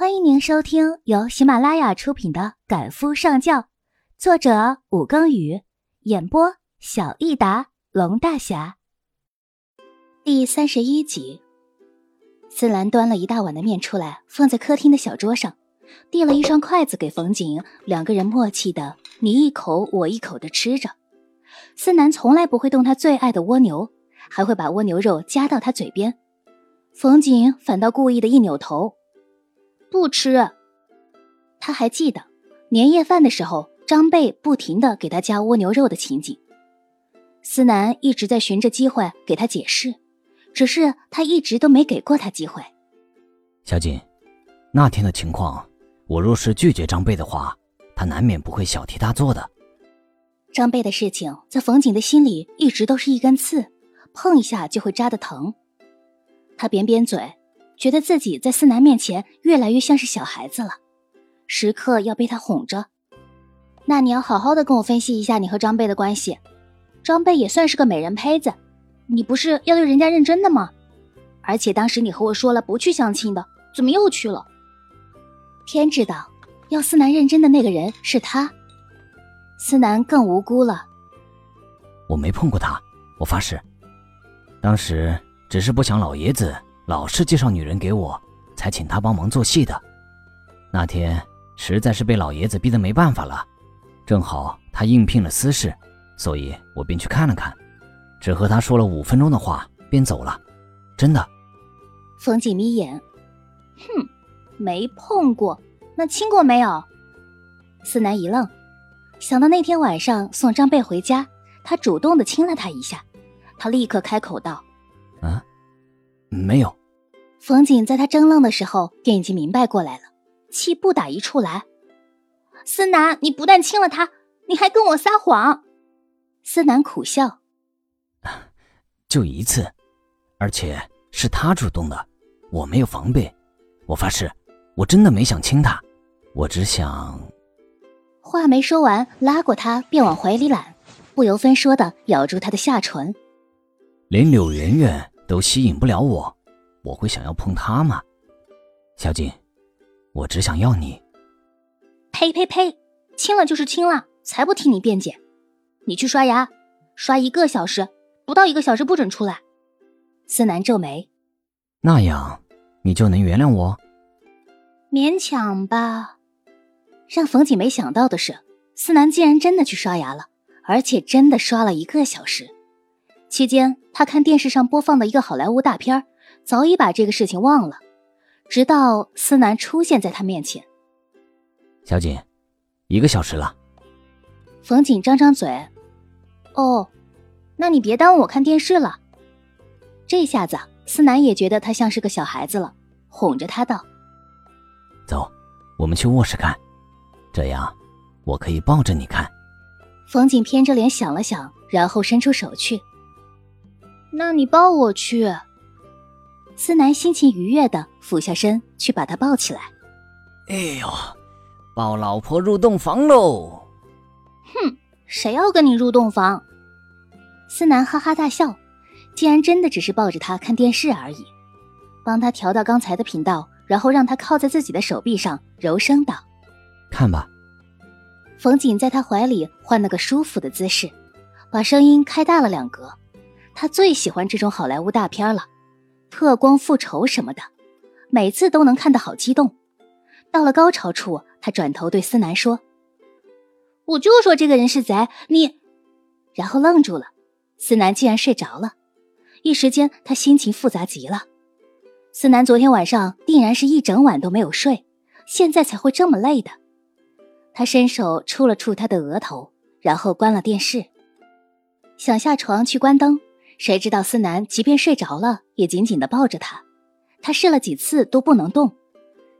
欢迎您收听由喜马拉雅出品的《赶夫上轿》，作者武庚宇，演播小益达龙大侠。第三十一集，思兰端了一大碗的面出来，放在客厅的小桌上，递了一双筷子给冯景，两个人默契的你一口我一口的吃着。思南从来不会动他最爱的蜗牛，还会把蜗牛肉夹到他嘴边，冯景反倒故意的一扭头。不吃。他还记得年夜饭的时候，张贝不停的给他加蜗牛肉的情景。思南一直在寻着机会给他解释，只是他一直都没给过他机会。小锦，那天的情况，我若是拒绝张贝的话，他难免不会小题大做的。张贝的事情在冯景的心里一直都是一根刺，碰一下就会扎的疼。他扁扁嘴。觉得自己在思南面前越来越像是小孩子了，时刻要被他哄着。那你要好好的跟我分析一下你和张贝的关系。张贝也算是个美人胚子，你不是要对人家认真的吗？而且当时你和我说了不去相亲的，怎么又去了？天知道，要思南认真的那个人是他。思南更无辜了。我没碰过他，我发誓。当时只是不想老爷子。老是介绍女人给我，才请他帮忙做戏的。那天实在是被老爷子逼得没办法了，正好他应聘了私事，所以我便去看了看，只和他说了五分钟的话便走了。真的。冯景眯眼，哼，没碰过，那亲过没有？思南一愣，想到那天晚上送张贝回家，他主动的亲了他一下，他立刻开口道：“啊，没有。”冯景在他怔愣的时候，便已经明白过来了，气不打一处来。思南，你不但亲了他，你还跟我撒谎。思南苦笑，就一次，而且是他主动的，我没有防备。我发誓，我真的没想亲他，我只想……话没说完，拉过他便往怀里揽，不由分说的咬住他的下唇。连柳媛媛都吸引不了我。我会想要碰他吗，小锦？我只想要你。呸呸呸！亲了就是亲了，才不替你辩解。你去刷牙，刷一个小时，不到一个小时不准出来。思南皱眉。那样，你就能原谅我？勉强吧。让冯锦没想到的是，思南竟然真的去刷牙了，而且真的刷了一个小时。期间，他看电视上播放的一个好莱坞大片早已把这个事情忘了，直到思南出现在他面前。小锦，一个小时了。冯锦张张嘴：“哦，那你别耽误我看电视了。”这下子，思南也觉得他像是个小孩子了，哄着他道：“走，我们去卧室看，这样我可以抱着你看。”冯锦偏着脸想了想，然后伸出手去：“那你抱我去。”思南心情愉悦的俯下身去把他抱起来。哎呦，抱老婆入洞房喽！哼，谁要跟你入洞房？思南哈哈大笑，竟然真的只是抱着他看电视而已。帮他调到刚才的频道，然后让他靠在自己的手臂上，柔声道：“看吧。”冯锦在他怀里换了个舒服的姿势，把声音开大了两格。他最喜欢这种好莱坞大片了。特工复仇什么的，每次都能看得好激动。到了高潮处，他转头对思南说：“我就说这个人是贼，你。”然后愣住了。思南竟然睡着了，一时间他心情复杂极了。思南昨天晚上定然是一整晚都没有睡，现在才会这么累的。他伸手触了触他的额头，然后关了电视，想下床去关灯。谁知道思南即便睡着了，也紧紧的抱着他。他试了几次都不能动，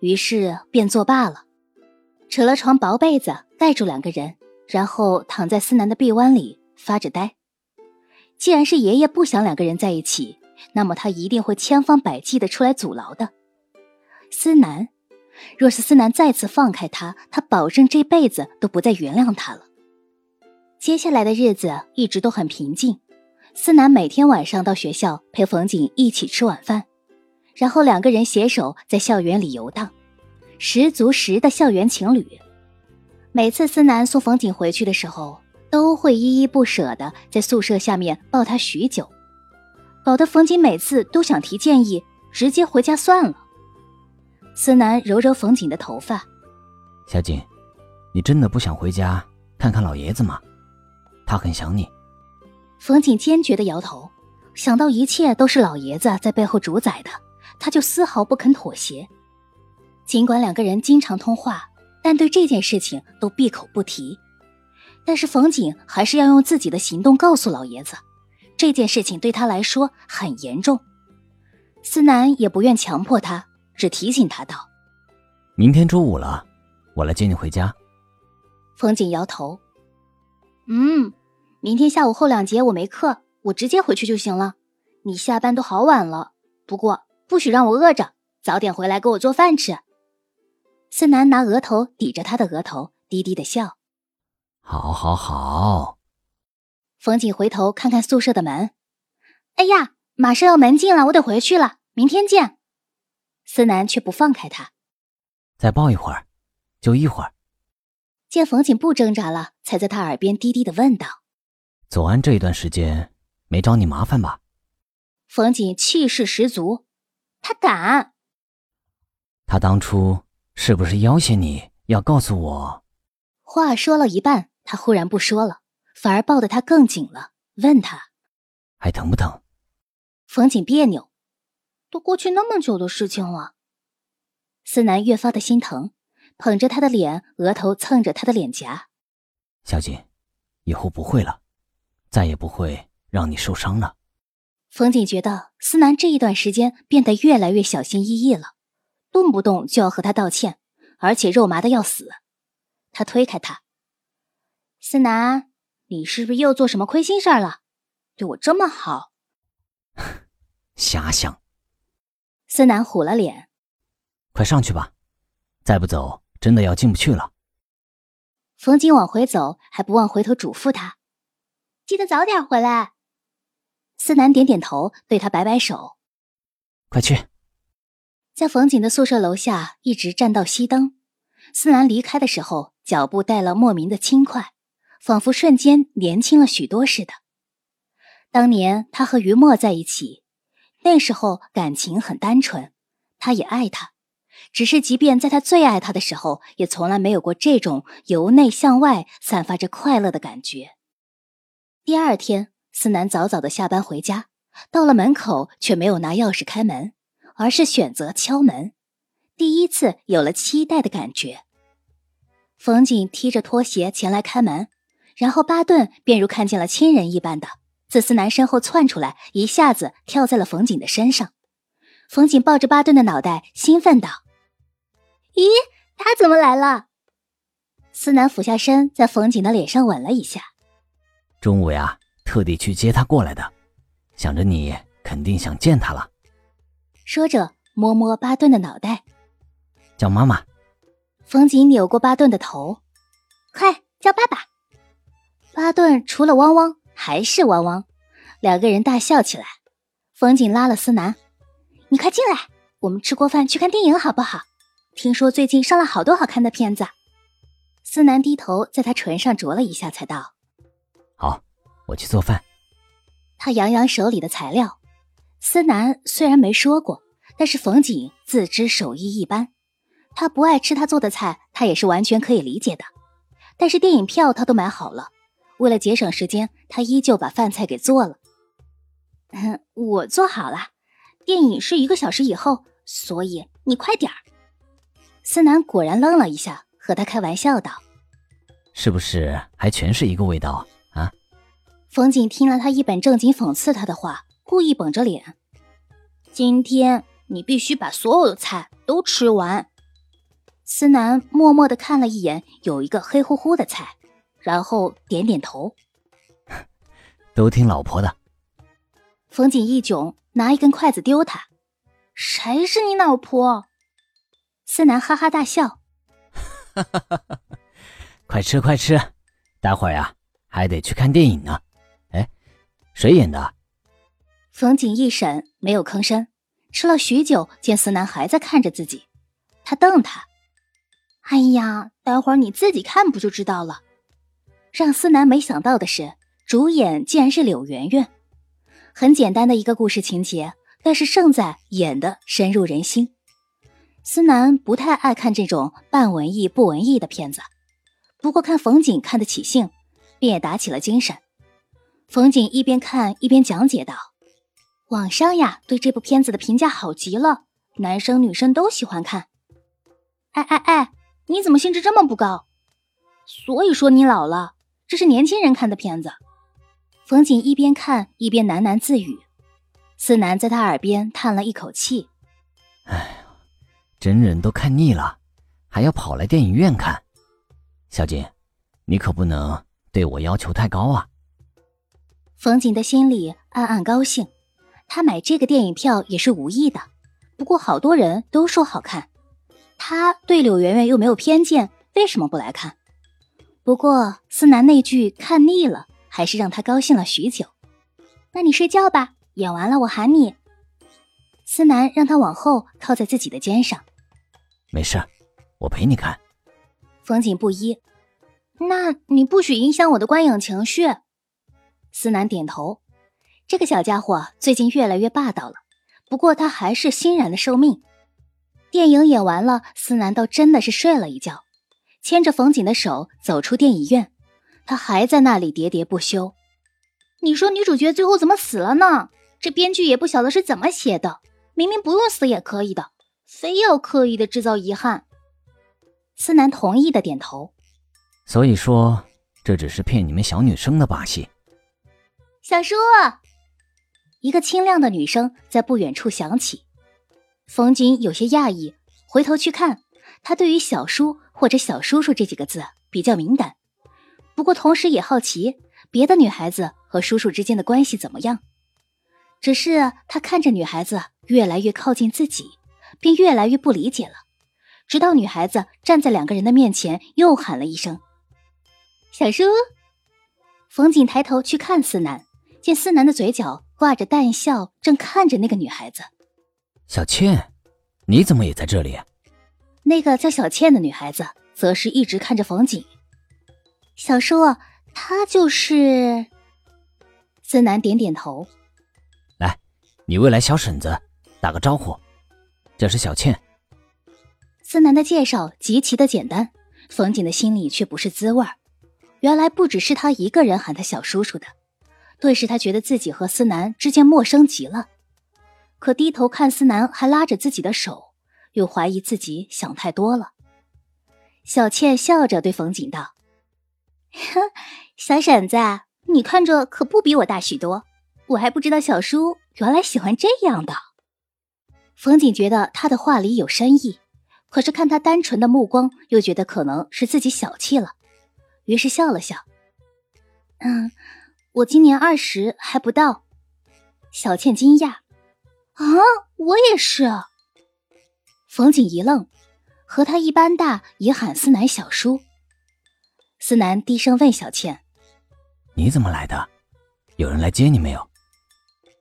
于是便作罢了，扯了床薄被子盖住两个人，然后躺在思南的臂弯里发着呆。既然是爷爷不想两个人在一起，那么他一定会千方百计的出来阻挠的。思南，若是思南再次放开他，他保证这辈子都不再原谅他了。接下来的日子一直都很平静。思南每天晚上到学校陪冯景一起吃晚饭，然后两个人携手在校园里游荡，十足十的校园情侣。每次思南送冯锦回去的时候，都会依依不舍的在宿舍下面抱他许久，搞得冯锦每次都想提建议，直接回家算了。思南揉揉冯锦的头发，小锦，你真的不想回家看看老爷子吗？他很想你。冯锦坚决的摇头，想到一切都是老爷子在背后主宰的，他就丝毫不肯妥协。尽管两个人经常通话，但对这件事情都闭口不提。但是冯锦还是要用自己的行动告诉老爷子，这件事情对他来说很严重。思南也不愿强迫他，只提醒他道：“明天周五了，我来接你回家。”冯锦摇头：“嗯，明天下午后两节我没课，我直接回去就行了。你下班都好晚了，不过不许让我饿着，早点回来给我做饭吃。”思南拿额头抵着他的额头，低低的笑。好，好，好。冯锦回头看看宿舍的门，哎呀，马上要门禁了，我得回去了，明天见。思南却不放开他，再抱一会儿，就一会儿。见冯锦不挣扎了，才在他耳边低低的问道：“左安这一段时间没找你麻烦吧？”冯锦气势十足，他敢。他当初。是不是要挟你要告诉我？话说了一半，他忽然不说了，反而抱得他更紧了，问他还疼不疼？冯锦别扭，都过去那么久的事情了。思南越发的心疼，捧着他的脸，额头蹭着他的脸颊。小锦，以后不会了，再也不会让你受伤了。冯锦觉得思南这一段时间变得越来越小心翼翼了。动不动就要和他道歉，而且肉麻的要死。他推开他，思南，你是不是又做什么亏心事儿了？对我这么好，瞎想。思南虎了脸，快上去吧，再不走真的要进不去了。冯景往回走，还不忘回头嘱咐他，记得早点回来。思南点点头，对他摆摆手，快去。在冯锦的宿舍楼下一直站到熄灯，思南离开的时候，脚步带了莫名的轻快，仿佛瞬间年轻了许多似的。当年他和于墨在一起，那时候感情很单纯，他也爱他，只是即便在他最爱他的时候，也从来没有过这种由内向外散发着快乐的感觉。第二天，思南早早的下班回家，到了门口却没有拿钥匙开门。而是选择敲门，第一次有了期待的感觉。冯景踢着拖鞋前来开门，然后巴顿便如看见了亲人一般的自思南身后窜出来，一下子跳在了冯景的身上。冯景抱着巴顿的脑袋，兴奋道：“咦，他怎么来了？”思南俯下身，在冯景的脸上吻了一下。中午呀，特地去接他过来的，想着你肯定想见他了。说着，摸摸巴顿的脑袋，叫妈妈。冯锦扭过巴顿的头，快叫爸爸。巴顿除了汪汪还是汪汪，两个人大笑起来。冯锦拉了思南，你快进来，我们吃过饭去看电影好不好？听说最近上了好多好看的片子。思南低头在他唇上啄了一下，才道：“好，我去做饭。”他扬扬手里的材料。思南虽然没说过，但是冯景自知手艺一般，他不爱吃他做的菜，他也是完全可以理解的。但是电影票他都买好了，为了节省时间，他依旧把饭菜给做了。我做好了，电影是一个小时以后，所以你快点儿。思南果然愣了一下，和他开玩笑道：“是不是还全是一个味道啊？”冯锦听了他一本正经讽刺他的话。故意绷着脸，今天你必须把所有的菜都吃完。思南默默的看了一眼，有一个黑乎乎的菜，然后点点头，都听老婆的。冯锦一窘，拿一根筷子丢他，谁是你老婆？思南哈哈大笑，哈哈哈哈快吃快吃，待会儿呀还得去看电影呢。谁演的？冯锦一审没有吭声，吃了许久，见思南还在看着自己，他瞪他：“哎呀，待会儿你自己看不就知道了。让思南没想到的是，主演竟然是柳媛媛。很简单的一个故事情节，但是胜在演的深入人心。思南不太爱看这种半文艺不文艺的片子，不过看冯景看得起兴，便也打起了精神。冯景一边看一边讲解道：“网上呀，对这部片子的评价好极了，男生女生都喜欢看。”哎哎哎，你怎么兴致这么不高？所以说你老了，这是年轻人看的片子。冯景一边看一边喃喃自语，思南在他耳边叹了一口气：“哎，真人都看腻了，还要跑来电影院看。小景，你可不能对我要求太高啊。”冯瑾的心里暗暗高兴，他买这个电影票也是无意的。不过好多人都说好看，他对柳媛媛又没有偏见，为什么不来看？不过思南那句看腻了，还是让他高兴了许久。那你睡觉吧，演完了我喊你。思南让他往后靠在自己的肩上。没事，我陪你看。冯景不依，那你不许影响我的观影情绪。思南点头，这个小家伙最近越来越霸道了。不过他还是欣然的受命。电影演完了，思南倒真的是睡了一觉，牵着冯景的手走出电影院。他还在那里喋喋不休。你说女主角最后怎么死了呢？这编剧也不晓得是怎么写的，明明不用死也可以的，非要刻意的制造遗憾。思南同意的点头。所以说，这只是骗你们小女生的把戏。小叔，一个清亮的女声在不远处响起。冯锦有些讶异，回头去看，他对于“小叔”或者“小叔叔”这几个字比较敏感，不过同时也好奇别的女孩子和叔叔之间的关系怎么样。只是他看着女孩子越来越靠近自己，便越来越不理解了。直到女孩子站在两个人的面前，又喊了一声：“小叔。”冯景抬头去看思南。见思南的嘴角挂着淡笑，正看着那个女孩子。小倩，你怎么也在这里？那个叫小倩的女孩子则是一直看着冯景。小叔，她就是。思南点点头。来，你未来小婶子，打个招呼。这是小倩。思南的介绍极其的简单，冯景的心里却不是滋味儿。原来不只是他一个人喊他小叔叔的。顿时，他觉得自己和思南之间陌生极了。可低头看思南还拉着自己的手，又怀疑自己想太多了。小倩笑着对冯景道：“小婶子，你看着可不比我大许多，我还不知道小叔原来喜欢这样的。”冯景觉得他的话里有深意，可是看他单纯的目光，又觉得可能是自己小气了，于是笑了笑：“嗯。”我今年二十还不到，小倩惊讶：“啊，我也是。”冯景一愣，和他一般大，也喊思南小叔。思南低声问小倩：“你怎么来的？有人来接你没有？”“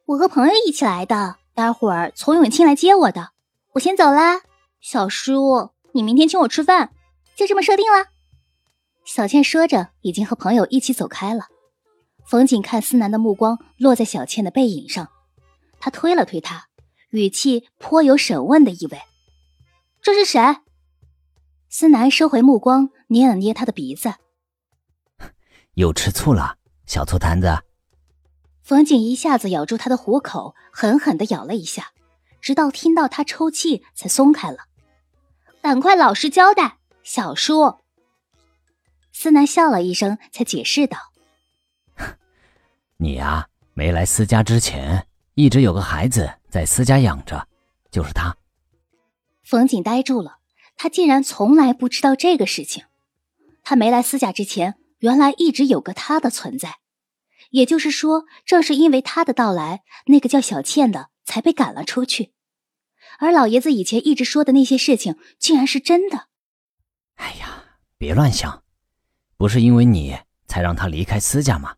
我和朋友一起来的，待会儿从永庆来接我的。我先走啦，小叔，你明天请我吃饭，就这么说定了。”小倩说着，已经和朋友一起走开了。冯景看思南的目光落在小倩的背影上，他推了推她，语气颇有审问的意味：“这是谁？”思南收回目光，捏了捏他的鼻子：“又吃醋了，小醋坛子。”冯景一下子咬住他的虎口，狠狠的咬了一下，直到听到他抽泣才松开了。“赶快老实交代，小叔。”思南笑了一声，才解释道。你呀，没来私家之前，一直有个孩子在私家养着，就是他。冯景呆住了，他竟然从来不知道这个事情。他没来私家之前，原来一直有个他的存在。也就是说，正是因为他的到来，那个叫小倩的才被赶了出去。而老爷子以前一直说的那些事情，竟然是真的。哎呀，别乱想，不是因为你才让他离开私家吗？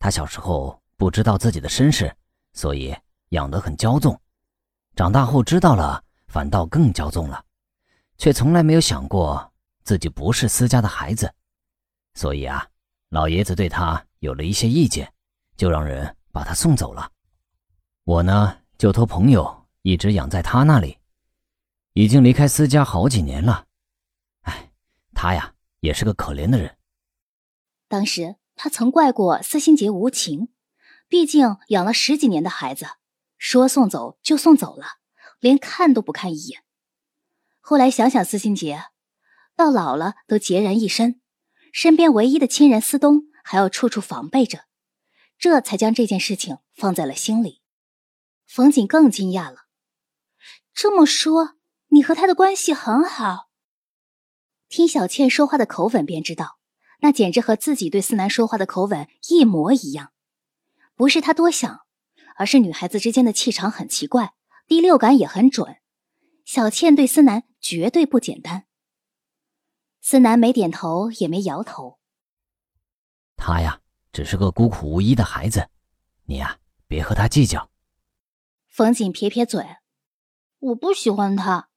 他小时候不知道自己的身世，所以养得很骄纵。长大后知道了，反倒更骄纵了，却从来没有想过自己不是私家的孩子，所以啊，老爷子对他有了一些意见，就让人把他送走了。我呢，就托朋友一直养在他那里，已经离开私家好几年了。哎，他呀，也是个可怜的人。当时他曾怪过司心杰无情，毕竟养了十几年的孩子，说送走就送走了，连看都不看一眼。后来想想，司心杰到老了都孑然一身，身边唯一的亲人司东还要处处防备着，这才将这件事情放在了心里。冯锦更惊讶了，这么说你和他的关系很好？听小倩说话的口吻便知道，那简直和自己对思南说话的口吻一模一样。不是他多想，而是女孩子之间的气场很奇怪，第六感也很准。小倩对思南绝对不简单。思南没点头，也没摇头。他呀，只是个孤苦无依的孩子，你呀，别和他计较。冯锦撇撇嘴：“我不喜欢他，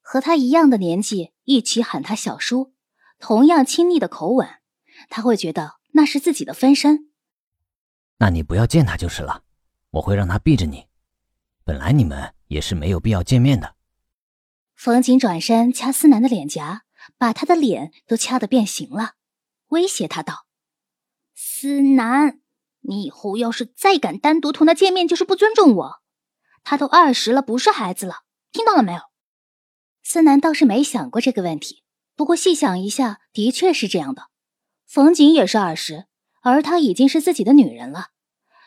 和他一样的年纪，一起喊他小叔，同样亲昵的口吻，他会觉得那是自己的分身。那你不要见他就是了，我会让他避着你。本来你们也是没有必要见面的。”冯景转身掐思南的脸颊，把他的脸都掐得变形了，威胁他道：“思南，你以后要是再敢单独同他见面，就是不尊重我。他都二十了，不是孩子了，听到了没有？”思南倒是没想过这个问题，不过细想一下，的确是这样的。冯景也是二十，而他已经是自己的女人了，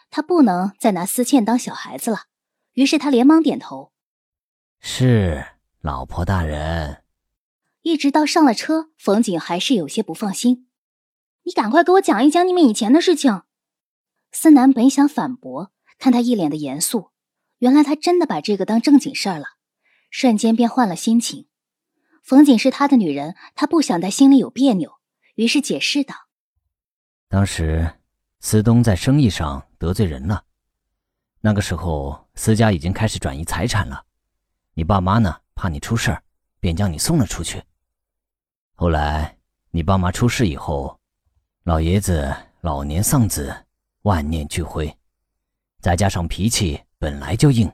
他不能再拿思倩当小孩子了。于是他连忙点头：“是。”老婆大人，一直到上了车，冯景还是有些不放心。你赶快给我讲一讲你们以前的事情。思南本想反驳，看他一脸的严肃，原来他真的把这个当正经事儿了，瞬间便换了心情。冯景是他的女人，他不想在心里有别扭，于是解释道：“当时司东在生意上得罪人了，那个时候司家已经开始转移财产了，你爸妈呢？”怕你出事儿，便将你送了出去。后来你爸妈出事以后，老爷子老年丧子，万念俱灰，再加上脾气本来就硬，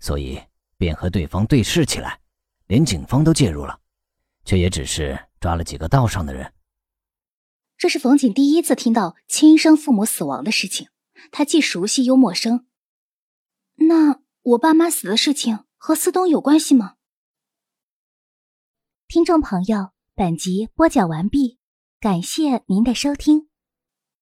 所以便和对方对视起来，连警方都介入了，却也只是抓了几个道上的人。这是冯锦第一次听到亲生父母死亡的事情，他既熟悉又陌生。那我爸妈死的事情和思东有关系吗？听众朋友，本集播讲完毕，感谢您的收听。